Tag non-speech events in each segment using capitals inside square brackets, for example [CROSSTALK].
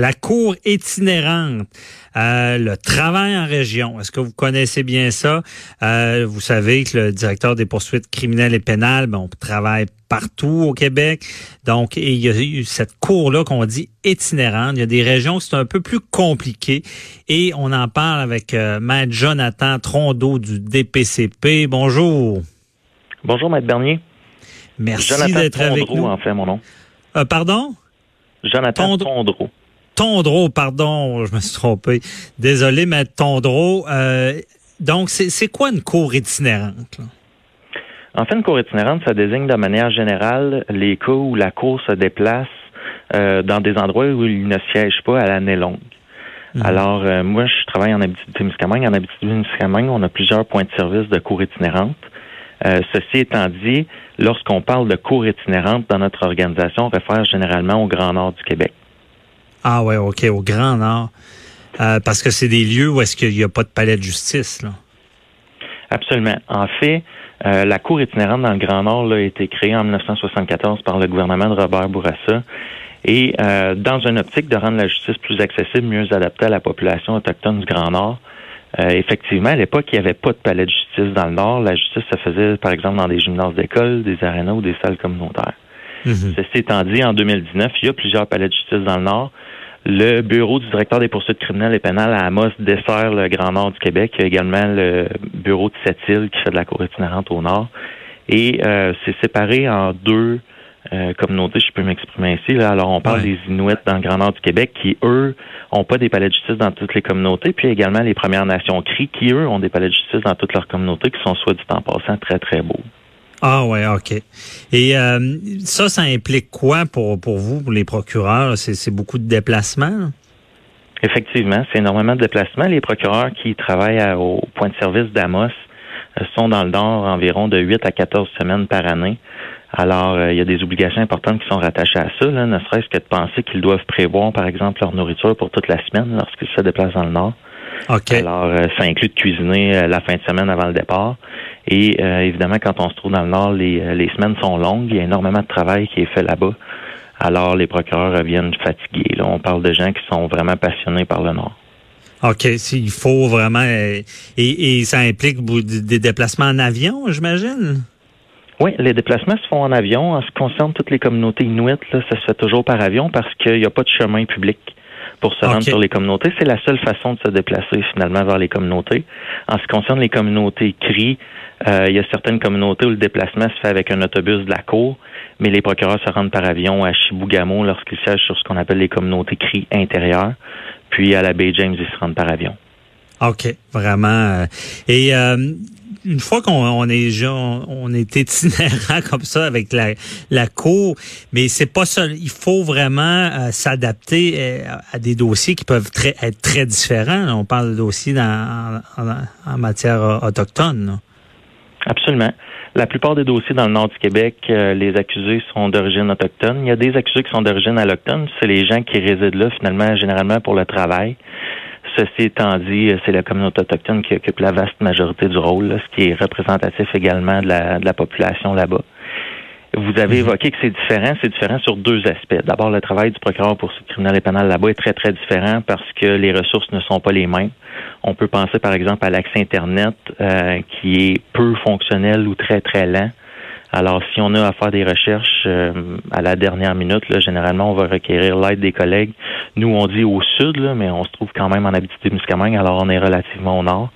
La cour itinérante. Euh, le travail en région. Est-ce que vous connaissez bien ça? Euh, vous savez que le directeur des poursuites criminelles et pénales, ben, on travaille partout au Québec. Donc, il y a eu cette cour-là qu'on dit itinérante. Il y a des régions où c'est un peu plus compliqué. Et on en parle avec euh, Maître Jonathan Trondeau du DPCP. Bonjour. Bonjour, Maître Bernier. Merci d'être avec nous. en fait, mon nom. Euh, pardon? Jonathan Tondreau. Tondreau, pardon, je me suis trompé. Désolé, mais Tondreau. Euh, donc, c'est quoi une cour itinérante? En fait, une cour itinérante, ça désigne de manière générale les cas où la cour se déplace euh, dans des endroits où il ne siège pas à l'année longue. Mhm. Alors, euh, moi, je travaille en Abitibi-Témiscamingue. En Abitibi-Témiscamingue, on a plusieurs points de service de cour itinérante. ceci étant dit, lorsqu'on parle de cour itinérante dans notre organisation, on réfère généralement au Grand Nord du Québec. Ah ouais, OK, au Grand Nord. Euh, parce que c'est des lieux où est-ce qu'il n'y a pas de palais de justice, là. Absolument. En fait, euh, la Cour itinérante dans le Grand Nord là, a été créée en 1974 par le gouvernement de Robert Bourassa. Et euh, dans une optique de rendre la justice plus accessible, mieux adaptée à la population autochtone du Grand Nord, effectivement, à l'époque, il n'y avait pas de palais de justice dans le Nord. La justice se faisait, par exemple, dans des gymnases d'école, des arénas ou des salles communautaires. Mhm. Ceci étant dit, en 2019, il y a plusieurs palais de justice dans le Nord. Le bureau du directeur des poursuites criminelles et pénales à Amos dessert le Grand Nord du Québec. Il y a également le bureau de Sept-Îles qui fait de la cour itinérante au nord. Et euh, c'est séparé en deux euh, communautés, je peux m'exprimer ainsi. Là. Alors, on parle des Inuits dans le Grand Nord du Québec qui, eux, ont pas des palais de justice dans toutes les communautés. Puis également les Premières Nations CRI qui, eux, ont des palais de justice dans toutes leurs communautés qui sont, soit du temps passant, très, très beaux. Ah ouais, OK. Et euh, ça, ça implique quoi pour, pour vous, pour les procureurs? C'est beaucoup de déplacements? Effectivement, c'est énormément de déplacements. Les procureurs qui travaillent au point de service d'Amos euh, sont dans le Nord environ de 8 à 14 semaines par année. Alors, euh, il y a des obligations importantes qui sont rattachées à ça, là, ne serait-ce que de penser qu'ils doivent prévoir, par exemple, leur nourriture pour toute la semaine lorsqu'ils se déplacent dans le Nord. OK. Alors, ça inclut de cuisiner la fin de semaine avant le départ. Et euh, évidemment, quand on se trouve dans le Nord, les, euh, les semaines sont longues. Il y a énormément de travail qui est fait là-bas. Alors, les procureurs reviennent fatigués. Là, on parle de gens qui sont vraiment passionnés par le Nord. OK, il faut vraiment... Euh, et, et ça implique des déplacements en avion, j'imagine? Oui, les déplacements se font en avion. En ce qui concerne toutes les communautés inuites, là, ça se fait toujours par avion parce qu'il n'y a pas de chemin public pour se rendre sur les communautés. C'est la seule façon de se déplacer finalement vers les communautés. En ce qui concerne les communautés CRI, euh, il y a certaines communautés où le déplacement se fait avec un autobus de la cour, mais les procureurs se rendent par avion à Chibougamau lorsqu'ils siègent sur ce qu'on appelle les communautés CRI intérieures. Puis à la baie James, ils se rendent par avion. OK, vraiment. Euh, et euh, une fois qu'on est on est itinérant [LAUGHS] comme ça avec la, la cour, mais c'est pas ça. Il faut vraiment euh, s'adapter euh, à des dossiers qui peuvent très, être très différents. On parle de dossiers dans, en, matière euh, autochtone. Absolument. La plupart des dossiers dans le nord du Québec, les accusés sont d'origine autochtone. Il y a des accusés qui sont d'origine allochtone. C'est les gens qui résident là, finalement, généralement pour le travail. Ceci étant dit, c'est la communauté autochtone qui occupe la vaste majorité du rôle, ce qui est représentatif également de la, population là-bas. Vous avez mhm. évoqué que c'est différent. C'est différent sur deux aspects. D'abord, le travail du procureur pour ce criminel et pénal là-bas est très, très différent parce que les ressources ne sont pas les mêmes. On peut penser, par exemple, à l'accès Internet euh, qui est peu fonctionnel ou très, très lent. Alors, si on a à faire des recherches euh, à la dernière minute, là, généralement, on va requérir l'aide des collègues. Nous, on dit au sud, là, mais on se trouve quand même en Abitibi-Témiscamingue, alors on est relativement au nord.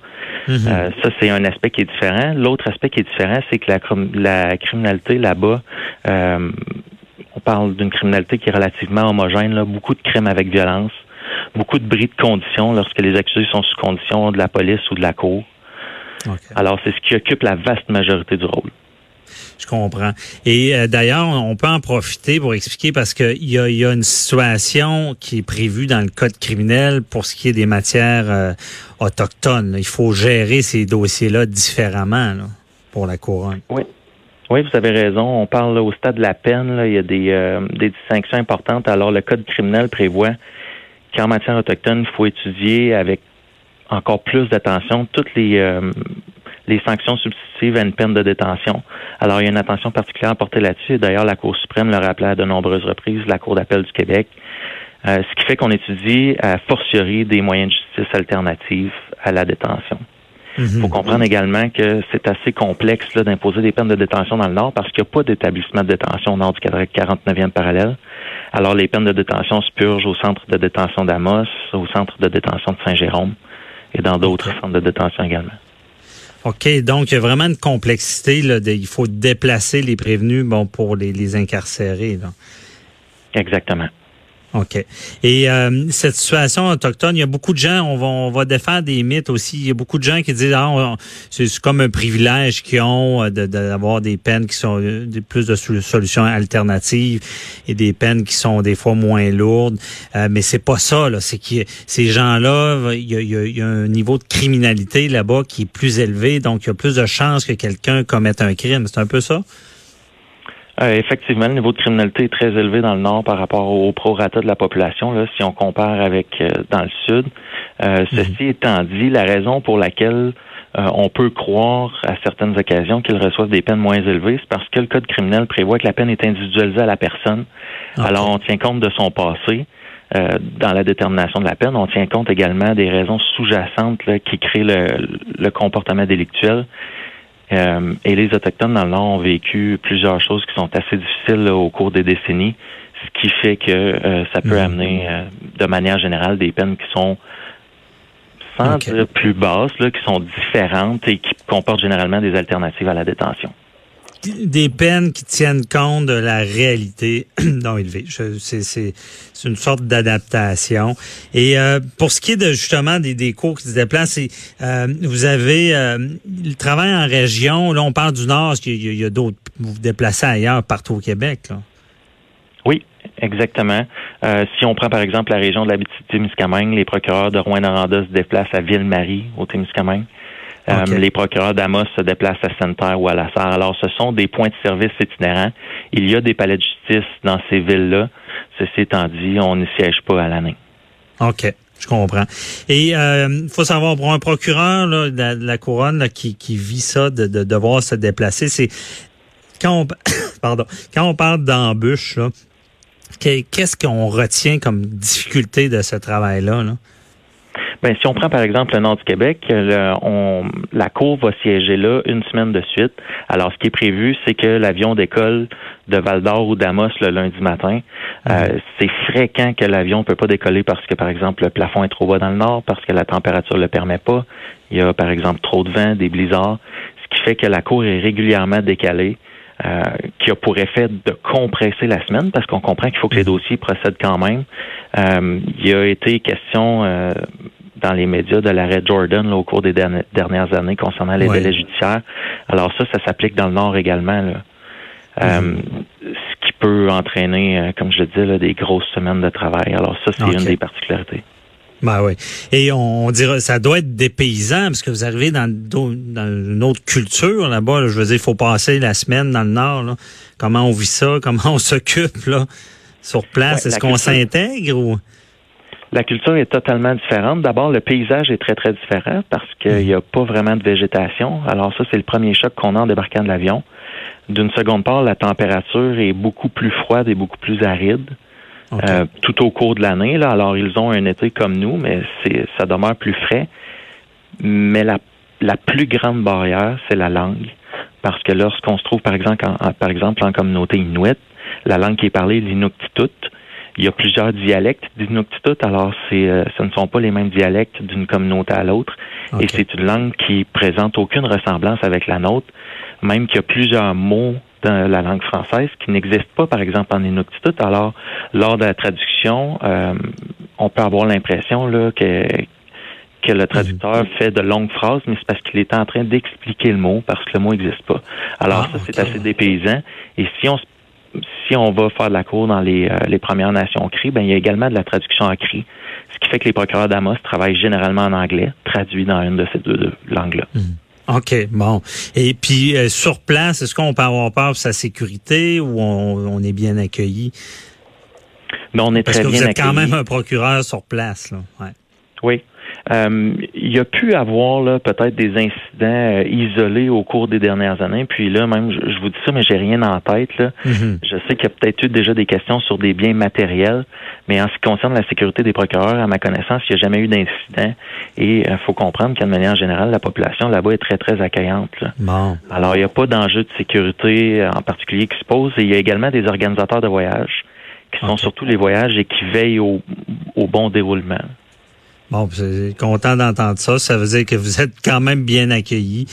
Mhm. Euh, ça, c'est un aspect qui est différent. L'autre aspect qui est différent, c'est que la, la criminalité là-bas, euh, on parle d'une criminalité qui est relativement homogène, là, beaucoup de crimes avec violence, beaucoup de bris de conditions lorsque les accusés sont sous condition de la police ou de la cour. Alors, c'est ce qui occupe la vaste majorité du rôle. Je comprends. Et euh, d'ailleurs, on peut en profiter pour expliquer parce qu'il y a, y a une situation qui est prévue dans le code criminel pour ce qui est des matières euh, autochtones. Il faut gérer ces dossiers-là différemment pour la couronne. Oui. Oui, vous avez raison. On parle au stade de la peine. il y a des, euh, des distinctions importantes. Alors, le code criminel prévoit qu'en matière autochtone, il faut étudier avec encore plus d'attention toutes les les sanctions substitutives à une peine de détention. Alors, il y a une attention particulière portée là-dessus. D'ailleurs, la Cour suprême le rappelé à de nombreuses reprises, la Cour d'appel du Québec. ce qui fait qu'on étudie à fortiori des moyens de justice alternatifs à la détention. Il mhm. faut comprendre également que c'est assez complexe d'imposer des peines de détention dans le Nord parce qu'il n'y a pas d'établissement de détention au nord du 49e parallèle. Alors, les peines de détention se purgent au centre de détention d'Amos, au centre de détention de Saint-Jérôme et dans d'autres centres de détention également. OK, donc il y a vraiment une complexité. Là, il faut déplacer les prévenus bon, pour les, les incarcérer. Exactement. OK. Et euh, cette situation autochtone, il y a beaucoup de gens, on va, on va défaire des mythes aussi. Il y a beaucoup de gens qui disent ah, c'est comme un privilège qu'ils ont euh, d'avoir des peines qui sont euh, plus de solutions alternatives et des peines qui sont des fois moins lourdes. mais c'est pas ça. Là. C'est que ces gens-là, il a, il y, a, un niveau de criminalité là-bas qui est plus élevé, donc il y a plus de chances que quelqu'un commette un crime. C'est un peu ça? Euh, effectivement, le niveau de criminalité est très élevé dans le nord par rapport au prorata de la population, là, si on compare avec euh, dans le sud. Euh, mhm. Ceci étant dit, la raison pour laquelle on peut croire à certaines occasions qu'ils reçoivent des peines moins élevées, c'est parce que le code criminel prévoit que la peine est individualisée à la personne. Alors, on tient compte de son passé. dans la détermination de la peine, on tient compte également des raisons sous-jacentes qui créent le, le comportement délictuel euh, et les Autochtones dans le Nord ont vécu plusieurs choses qui sont assez difficiles au cours des décennies, ce qui fait que euh, ça peut mhm. amener euh, de manière générale des peines qui sont sans dire plus basses, là, qui sont différentes et qui comportent généralement des alternatives à la détention des peines qui tiennent compte de la réalité [CLEARS THROAT] non élevée. C'est une sorte d'adaptation. Et euh, pour ce qui est de justement des, des cours qui se déplacent, euh, vous avez euh, le travail en région. Là, on parle du Nord. Il y a, d'autres. Vous vous déplacez ailleurs, partout au Québec. Oui, exactement. si on prend par exemple la région de la Témiscamingue, les procureurs de Rouen-Noranda se déplacent à Ville-Marie, au Témiscamingue. Euh, les procureurs d'Amos se déplacent à Sainte-Terre ou à La Sarre. Alors, ce sont des points de service itinérants. Il y a des palais de justice dans ces villes-là. Ceci étant dit, on ne siège pas à l'année. OK. Je comprends. Et il euh, faut savoir pour un procureur là, de, la, couronne qui, qui vit ça, de, de devoir se déplacer, c'est quand on [COUGHS] pardon quand on parle d'embûche, qu'est-ce qu'on retient comme difficulté de ce travail-là? là? Ben, si on prend par exemple le nord du Québec, on, la Cour va siéger là une semaine de suite. Alors, ce qui est prévu, c'est que l'avion décolle de Val d'Or ou d'Amos le lundi matin. Euh, mhm. c'est fréquent que l'avion ne peut pas décoller parce que, par exemple, le plafond est trop bas dans le nord, parce que la température ne le permet pas. Il y a, par exemple, trop de vent, des blizzards, ce qui fait que la Cour est régulièrement décalée. Euh, qui a pour effet de compresser la semaine parce qu'on comprend qu'il faut que les mhm. dossiers procèdent quand même. Euh, il y a été question euh, dans les médias de l'arrêt Jordan au cours des dernières années concernant les délais judiciaires. Alors ça, ça s'applique dans le Nord également. Là. Euh, ce qui peut entraîner, euh, comme je le dis, des grosses semaines de travail. Alors ça, c'est une des particularités. Ben oui. Et on, dirait, ça doit être des paysans, parce que vous arrivez dans, dans une autre culture là-bas. je veux dire, il faut passer la semaine dans le Nord. Comment on vit ça? Comment on [LAUGHS] s'occupe là? Sur place? Est-ce qu'on s'intègre ou? La culture est totalement différente. D'abord, le paysage est très, très différent parce qu'il n'y a pas vraiment de végétation. Alors ça, c'est le premier choc qu'on a en débarquant de l'avion. D'une seconde part, la température est beaucoup plus froide et beaucoup plus aride. Euh, tout au cours de l'année. Là. Alors, ils ont un été comme nous, mais c'est ça demeure plus frais. Mais la, la plus grande barrière, c'est la langue. Parce que lorsqu'on se trouve, par exemple, en, par exemple, en communauté inuit, la langue qui est parlée est l'inuktitut. Il y a plusieurs dialectes d'Inuktitut, alors c'est, euh, ce ne sont pas les mêmes dialectes d'une communauté à l'autre. Et c'est une langue qui présente aucune ressemblance avec la nôtre, même qu'il y a plusieurs mots dans la langue française qui n'existent pas, par exemple, en Inuktitut. Alors, lors de la traduction, euh, on peut avoir l'impression là, que, que le traducteur mhm. fait de longues phrases, mais c'est parce qu'il est en train d'expliquer le mot, parce que le mot n'existe pas. Alors ah, ça, c'est assez dépaysant. Et si on se si on va faire de la cour dans les, euh, les Premières Nations CRI, ben, il y a également de la traduction en CRI, ce qui fait que les procureurs d'Amos travaillent généralement en anglais, traduit dans une de ces deux, langues-là. Hmm. OK, bon. Et puis, euh, sur place, est-ce qu'on peut avoir peur de sa sécurité ou on, est bien accueilli? Ben, on est Parce très que bien vous êtes quand même un procureur sur place. Là. Ouais. Oui. Euh, il y a pu avoir là peut-être des incidents euh, isolés au cours des dernières années. Puis là, même, je, vous dis ça, mais j'ai rien en tête. Là. Mhm. Je sais qu'il y a peut-être eu déjà des questions sur des biens matériels, mais en ce qui concerne la sécurité des procureurs, à ma connaissance, il n'y a jamais eu d'incident. Et il faut comprendre qu'en manière générale, la population là-bas est très, très accueillante. Là. Bon. Alors, il n'y a pas d'enjeu de sécurité en particulier qui se pose. Et il y a également des organisateurs de voyages qui sont Ok. surtout les voyages et qui veillent au, au bon déroulement. Bon, c'est content d'entendre ça. Ça veut dire que vous êtes quand même bien accueillis.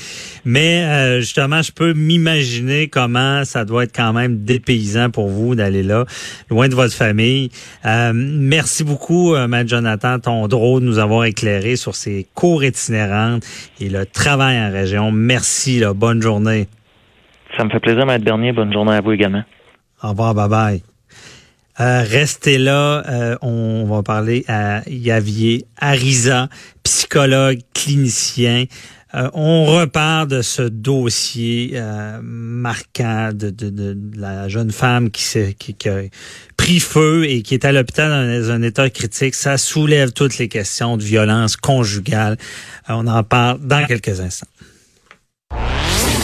Mais euh, justement, je peux m'imaginer comment ça doit être quand même dépaysant pour vous d'aller là, loin de votre famille. Euh, merci beaucoup, euh, Matt Jonathan Tondreau, de nous avoir éclairé sur ces cours itinérantes et le travail en région. Merci, là. bonne journée. Ça me fait plaisir, Maître Bernier. Bonne journée à vous également. Au revoir, bye bye. Euh, restez là, euh, on va parler à Yavier Ariza, psychologue, clinicien. Euh, on repart de ce dossier marquant de, la jeune femme qui, qui, qui a pris feu et qui est à l'hôpital dans un état critique. Ça soulève toutes les questions de violence conjugale. On en parle dans quelques instants.